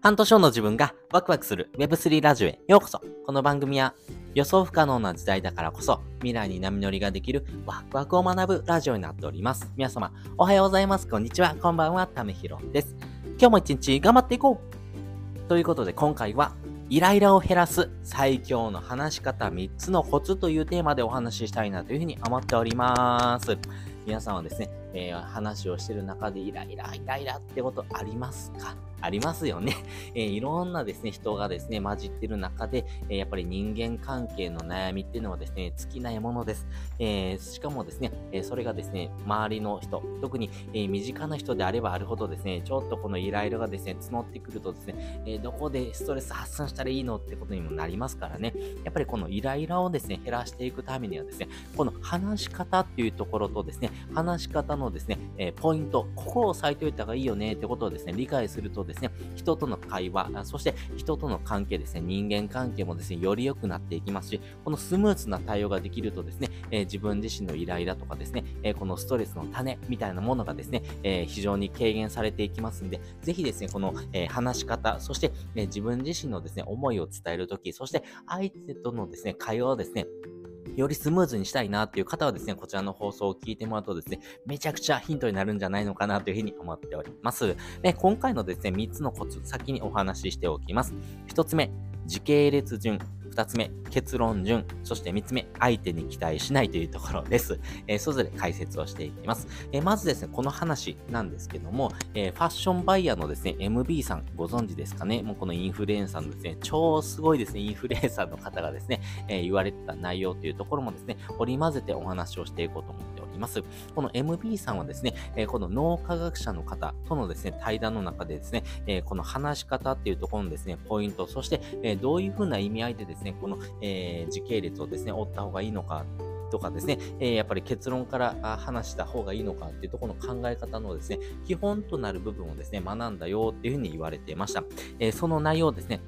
半年後の自分がワクワクする Web3 ラジオへようこそこの番組は予想不可能な時代だからこそ未来に波乗りができるワクワクを学ぶラジオになっております。皆様おはようございます。こんにちは。こんばんは。ためひろです。今日も一日頑張っていこうということで今回はイライラを減らす最強の話し方3つのコツというテーマでお話ししたいなというふうに思っております。皆さんはですね、えー、話をしてる中でイライラ、イライラってことありますか？ありますよね。えー、いろんなですね、人がですね、混じってる中で、えー、やっぱり人間関係の悩みっていうのはですね、尽きないものです。えー、しかもですね、えそれがですね、周りの人、特に、え身近な人であればあるほどですね、ちょっとこのイライラがですね、募ってくるとですね、えどこでストレス発散したらいいのってことにもなりますからね、やっぱりこのイライラをですね、減らしていくためにはですね、この話し方っていうところとですね、話し方のですね、えポイント、ここを押さえておいた方がいいよねってことをですね、理解するとですね、人との会話、そして人との関係ですね、人間関係もですね、より良くなっていきますし、このスムーズな対応ができるとですね、えー、自分自身のイライラとかですね、えー、このストレスの種みたいなものがですね、えー、非常に軽減されていきますんで、ぜひですね、この、え話し方、そして、え自分自身のですね、思いを伝えるとき、そして相手とのですね、会話をですね、よりスムーズにしたいなっていう方はですね、こちらの放送を聞いてもらうとですね、めちゃくちゃヒントになるんじゃないのかなというふうに思っております。で今回のですね、3つのコツ、先にお話ししておきます。1つ目、時系列順。2つ目、結論順。そして3つ目、相手に期待しないというところです。えー、それぞれ解説をしていきます。えー、まずですね、この話なんですけども、えー、ファッションバイヤーのですね、MB さん、ご存知ですかね？もうこのインフルエンサーのですね、超すごいですね、インフルエンサーの方がですね、え言われてた内容というところもですね、織り交ぜてお話をしていこうと思っております。この MB さんはですね、えこの脳科学者の方とのですね、対談の中でですね、えこの話し方っていうところのですね、ポイント、そして、えどういうふうな意味合いでですね、この、え時系列をですね、追った方がいいのかとかですね、えー、やっぱり結論から話した方がいいのかっていうところの考え方のですね、基本となる部分をですね、学んだよっていうふうに言われていました。えー、その内容ですね、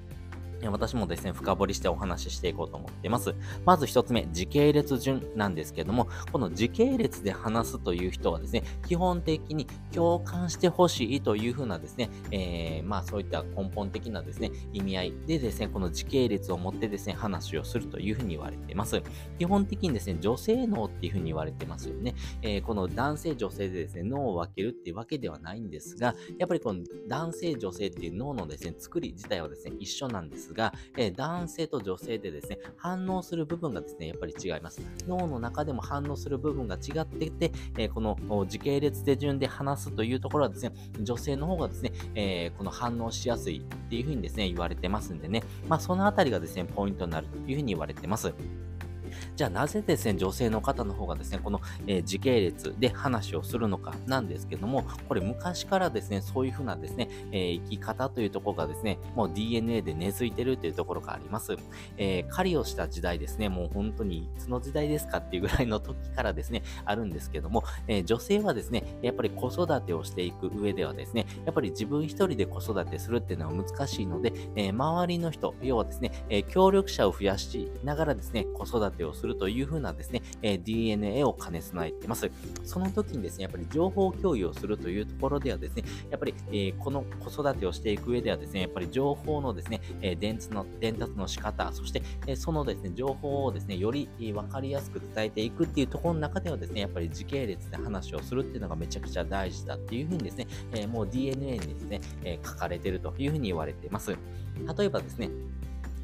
私もですね、深掘りしてお話ししていこうと思っています。まず一つ目、時系列順なんですけども、この時系列で話すという人はですね、基本的に共感してほしいというふうなですね、えー、まあそういった根本的なですね、意味合いでですね、この時系列を持ってですね、話をするというふうに言われています。基本的にですね、女性脳っていうふうに言われてますよね。えー、この男性、女性でですね、脳を分けるっていうわけではないんですが、やっぱりこの男性、女性っていう脳のですね、作り自体はですね、一緒なんですですが、えー、男性と女性でですね、反応する部分がですね、やっぱり違います。脳の中でも反応する部分が違っていて、えー、この時系列手順で話すというところはですね、女性の方がですね、えー、この反応しやすいっていうふうにですね、言われてますんでね、まあそのあたりがですね、ポイントになるというふうに言われてます。じゃあなぜですね、女性の方の方がですね、この、えー、時系列で話をするのかなんですけども、これ昔からですね、そういうふうなですね、えー、生き方というところがですね、もう DNA で根付いてるというところがあります。えー、狩りをした時代ですね、もう本当にいつの時代ですかっていうぐらいの時からですね、あるんですけども、え、女性はですね、やっぱり子育てをしていく上ではですね、やっぱり自分一人で子育てするっていうのは難しいので、え、周りの人、要はですね、え協力者を増やしながらですね、子育てをするというふうなですね、え DNA を兼ね備えてます。その時にですね、やっぱり情報共有をするというところではですね、やっぱり、え、この子育てをしていく上ではですね、やっぱり情報のですね、え伝達の伝達の仕方、そして、えそのですね、情報をですね、より分かりやすく伝えていくっていうところの中ではですね、やっぱり時系列で話をするっていうのがめちゃくちゃ大事だっていうふうにですね、えもう DNA にですね、え書かれてるというふうに言われています。例えばですね、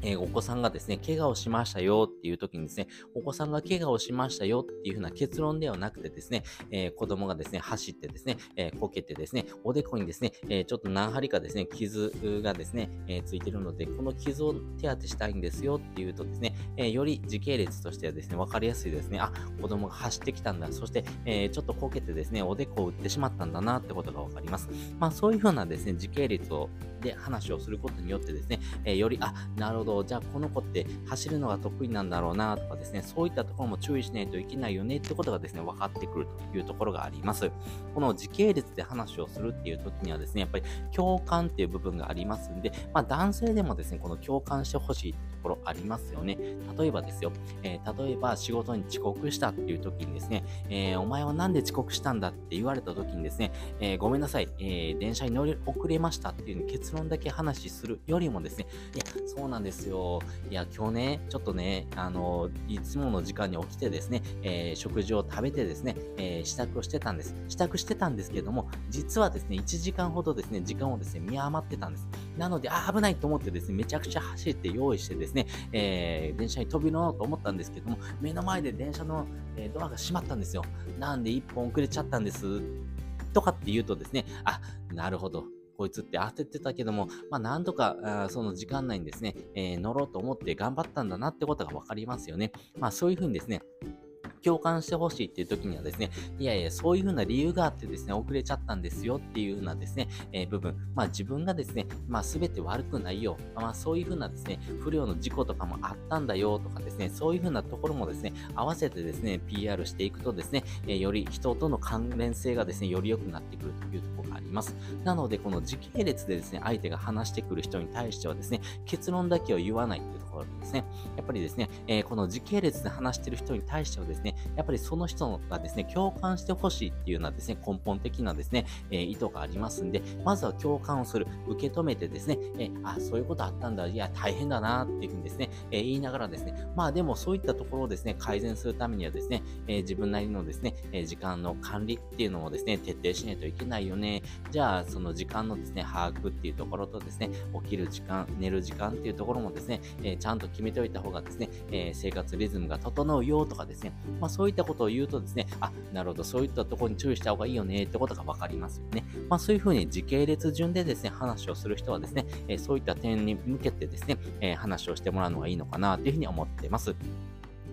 え、お子さんがですね、怪我をしましたよっていう時にですね、お子さんが怪我をしましたよっていう風な結論ではなくてですね、えー、子供がですね、走ってですね、えー、こけてですね、おでこにですね、えちょっと何針かですね、傷がですね、えついてるので、この傷を手当てしたいんですよっていうとですね、えより時系列としてはですね、わかりやすいですね、あ、子供が走ってきたんだ、そして、えちょっとこけてですね、おでこを打ってしまったんだなってことがわかります。まあそういう風なですね、時系列をで話をすることによってですね、えより、あ、なるほど、じゃあこの子って走るのが得意なんだろうなとかですね、そういったところも注意しないといけないよねってことがですね、分かってくるというところがあります。この時系列で話をするっていう時にはですね、やっぱり共感っていう部分がありますんで、まあ男性でもですね、この共感してほしいこころありますよね。例えばですよ、えー、例えば仕事に遅刻したっていう時にですね、えー、お前はなんで遅刻したんだって言われた時にですね、えー、ごめんなさい、え電車に乗り遅れましたっていう結論だけ話するよりもですね、いや、そうなんですよ。いや、今日ね、ちょっとね、あの、いつもの時間に起きてですね、え食事を食べてですね、え支度をしてたんです。支度してたんですけども、実はですね、1時間ほどですね、時間をですね、見余ってたんです。なので、あ、危ないと思ってですね、めちゃくちゃ走って用意してですね、えー、電車に飛び乗ろうと思ったんですけども、目の前で電車の、えドアが閉まったんですよ。なんで1本遅れちゃったんです？とかって言うとですね、あ、なるほど。こいつって焦ってたけども、まあ、なんとか、あその時間内にですね、えー、乗ろうと思って頑張ったんだなってことがわかりますよね。まあ、そういうふうにですね、共感してほしいっていう時にはですね、いやいや、そういうふうな理由があってですね、遅れちゃったんですよっていうふうなですね、えー、部分、まあ自分がですね、まあ全て悪くないよ、まあそういうふうなですね、不良の事故とかもあったんだよとかですね、そういうふうなところもですね、合わせてですね、PR していくとですね、えー、より人との関連性がですね、より良くなってくるというところがあります。なので、この時系列でですね、相手が話してくる人に対してはですね、結論だけを言わないというところですね、やっぱりですね、えー、この時系列で話してる人に対してはですね、やっぱりその人がですね、共感してほしいっていうようなですね、根本的なですね、えー、意図がありますんで、まずは共感をする、受け止めてですね、えー、あ、そういうことあったんだ、いや、大変だなっていうふうにですね、えー、言いながらですね、まあでもそういったところをですね、改善するためにはですね、え自分なりのですね、え時間の管理っていうのもですね、徹底しないといけないよね。じゃあ、その時間のですね、把握っていうところとですね、起きる時間、寝る時間っていうところもですね、えちゃんと決めておいた方がですね、え生活リズムが整うよとかですね、ままそういったことを言うとですね、あ、なるほど、そういったところに注意した方がいいよねってことが分かりますよね。まあそういうふうに時系列順でですね、話をする人はですね、えそういった点に向けてですね、え話をしてもらうのがいいのかなというふうに思っています。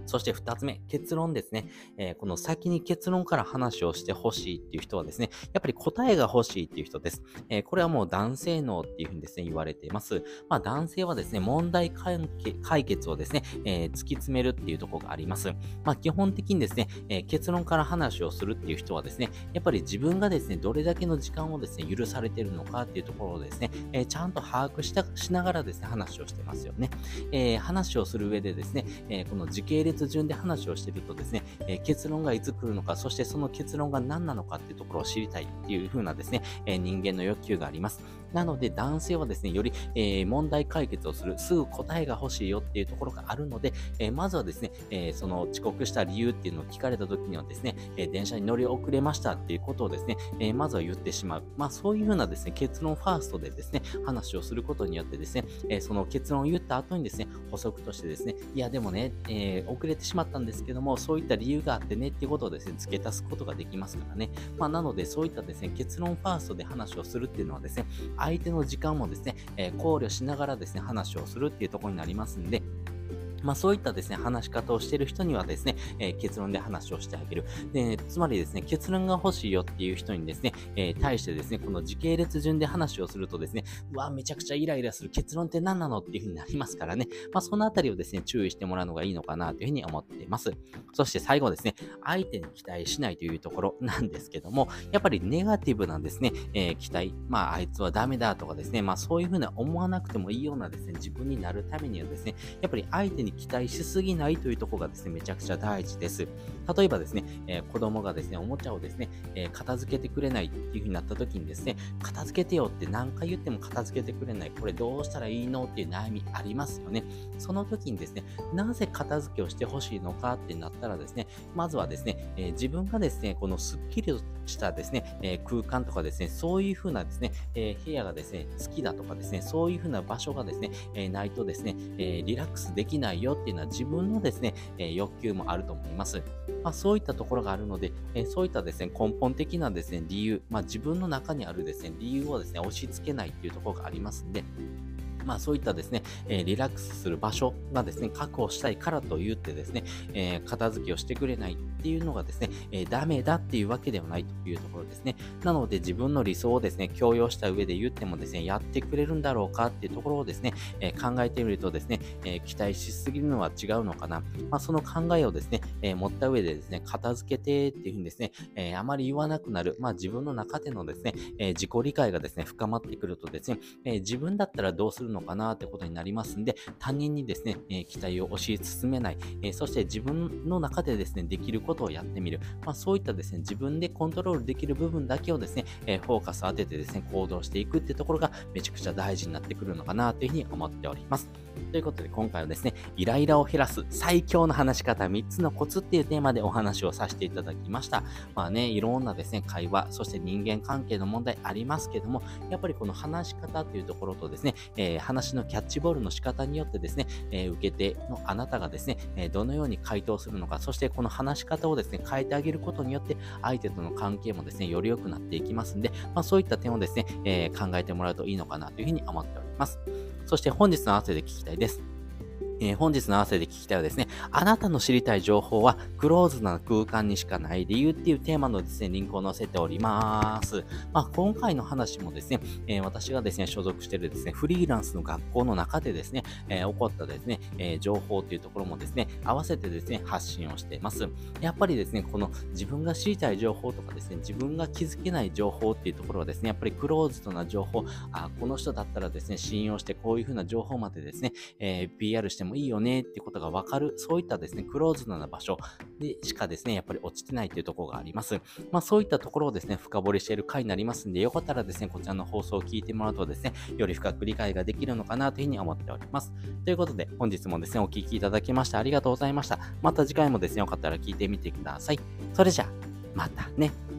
そして二つ目、結論ですね。えー、この先に結論から話をしてほしいっていう人はですね、やっぱり答えが欲しいっていう人です。えー、これはもう男性脳っていうふうにですね、言われています。まあ男性はですね、問題解決をですね、えー、突き詰めるっていうところがあります。まあ基本的にですね、え結論から話をするっていう人はですね、やっぱり自分がですね、どれだけの時間をですね、許されているのかっていうところをですね、えちゃんと把握したしながらですね、話をしてますよね。え話をする上でですね、えこの時系列列順で話をしてるとですね、えー、結論がいつ来るのか、そしてその結論が何なのかっていうところを知りたいっていう風なですね、え、人間の欲求があります。なので男性はですね、より、え、問題解決をする、すぐ答えが欲しいよっていうところがあるので、えまずはですね、えその遅刻した理由っていうのを聞かれた時にはですね、え電車に乗り遅れましたっていうことをですね、えまずは言ってしまう。まあそういう風なですね、結論ファーストでですね、話をすることによってですね、えその結論を言った後にですね、補足としてですね、いやでもね、え遅れてしまったんですけども、そういった理由があってねっていうことをですね、付け足すことができますからね。まあ、なので、そういったですね、結論ファーストで話をするっていうのはですね、相手の時間もですね、え、考慮しながらですね、話をするっていうところになりますんで、まあそういったですね、話し方をしている人にはですね、えー、結論で話をしてあげる。で、つまりですね、結論が欲しいよっていう人にですね、えー、対してですね、この時系列順で話をするとですね、うわ、めちゃくちゃイライラする結論って何なのっていう風になりますからね、まあそのあたりをですね、注意してもらうのがいいのかなというふうに思っています。そして最後ですね、相手に期待しないというところ なんですけども、やっぱりネガティブなんですね、えー、期待、まああいつはダメだとかですね、まあそういう風に思わなくてもいいようなですね、自分になるためにはですね、やっぱり相手に期待しすぎないというところがですね、めちゃくちゃ大事です。例えばですね、えー、子供がですね、おもちゃをですね、えー、片付けてくれないっていう風になった時にですね、片付けてよって何回言っても片付けてくれない。これどうしたらいいのっていう悩みありますよね。その時にですね、なぜ片付けをしてほしいのかってなったらですね、まずはですね、えー、自分がですね、このスッキリしたですね、え空間とかですね、そういう風なですね、え部屋がですね、好きだとかですね、そういう風な場所がですね、えないとですね、えリラックスできないよっていうのは自分のですね、え欲求もあると思います。まあ、そういったところがあるので、えそういったですね、根本的なですね、理由、まあ、自分の中にあるですね、理由をですね、押し付けないっていうところがありますんで、まあそういったですね、えー、リラックスする場所がですね、確保したいからと言ってですね、えー、片付けをしてくれないっていうのがですね、えー、ダメだっていうわけではないというところですね。なので自分の理想をですね、強要した上で言ってもですね、やってくれるんだろうかっていうところをですね、え考えてみるとですね、え期待しすぎるのは違うのかな。まあその考えをですね、え持った上でですね、片付けてっていうふうにですね、えあまり言わなくなる。まあ自分の中でのですね、え自己理解がですね、深まってくるとですね、え自分だったらどうするののかなってことになりますんで、他人にですね、え、期待を押し進めない、え、そして自分の中でですね、できることをやってみる。まあ、そういったですね、自分でコントロールできる部分だけをですね、えフォーカス当ててですね、行動していくってところがめちゃくちゃ大事になってくるのかなというふうに思っております。ということで今回はですね、イライラを減らす最強の話し方3つのコツっていうテーマでお話をさせていただきました。まあね、いろんなですね、会話、そして人間関係の問題ありますけども、やっぱりこの話し方っていうところとですね、えー、話のキャッチボールの仕方によってですね、え、受け手のあなたがですね、え、どのように回答するのか、そしてこの話し方をですね、変えてあげることによって、相手との関係もですね、より良くなっていきますんで、まあ、そういった点をですね、え考えてもらうといいのかなというふうに思っております。そして本日の合わせで聞きたいです。えー、本日の合わせで聞きたいはですね、あなたの知りたい情報はクローズな空間にしかない理由っていうテーマのですね、リンクを載せております。まあ、今回の話もですね、えー、私がですね、所属しているですね、フリーランスの学校の中でですね、えー、起こったですね、え情報っていうところもですね、合わせてですね、発信をしています。やっぱりですね、この自分が知りたい情報とかですね、自分が気づけない情報っていうところはですね、やっぱりクローズドな情報、あこの人だったらですね、信用してこういうふうな情報までですね、え PR してもいいよねっていうことがわかる、そういったですね、クローズドな場所でしかですね、やっぱり落ちてないっていうところがあります。まあそういったところをですね、深掘りしている回になりますんで、よかったらですね、こちらの放送を聞いてもらうとですね、より深く理解ができるのかなというふうに思っております。ということで、本日もですね、お聴きいただきましてありがとうございました。また次回もですね、よかったら聞いてみてください。それじゃあ、またね。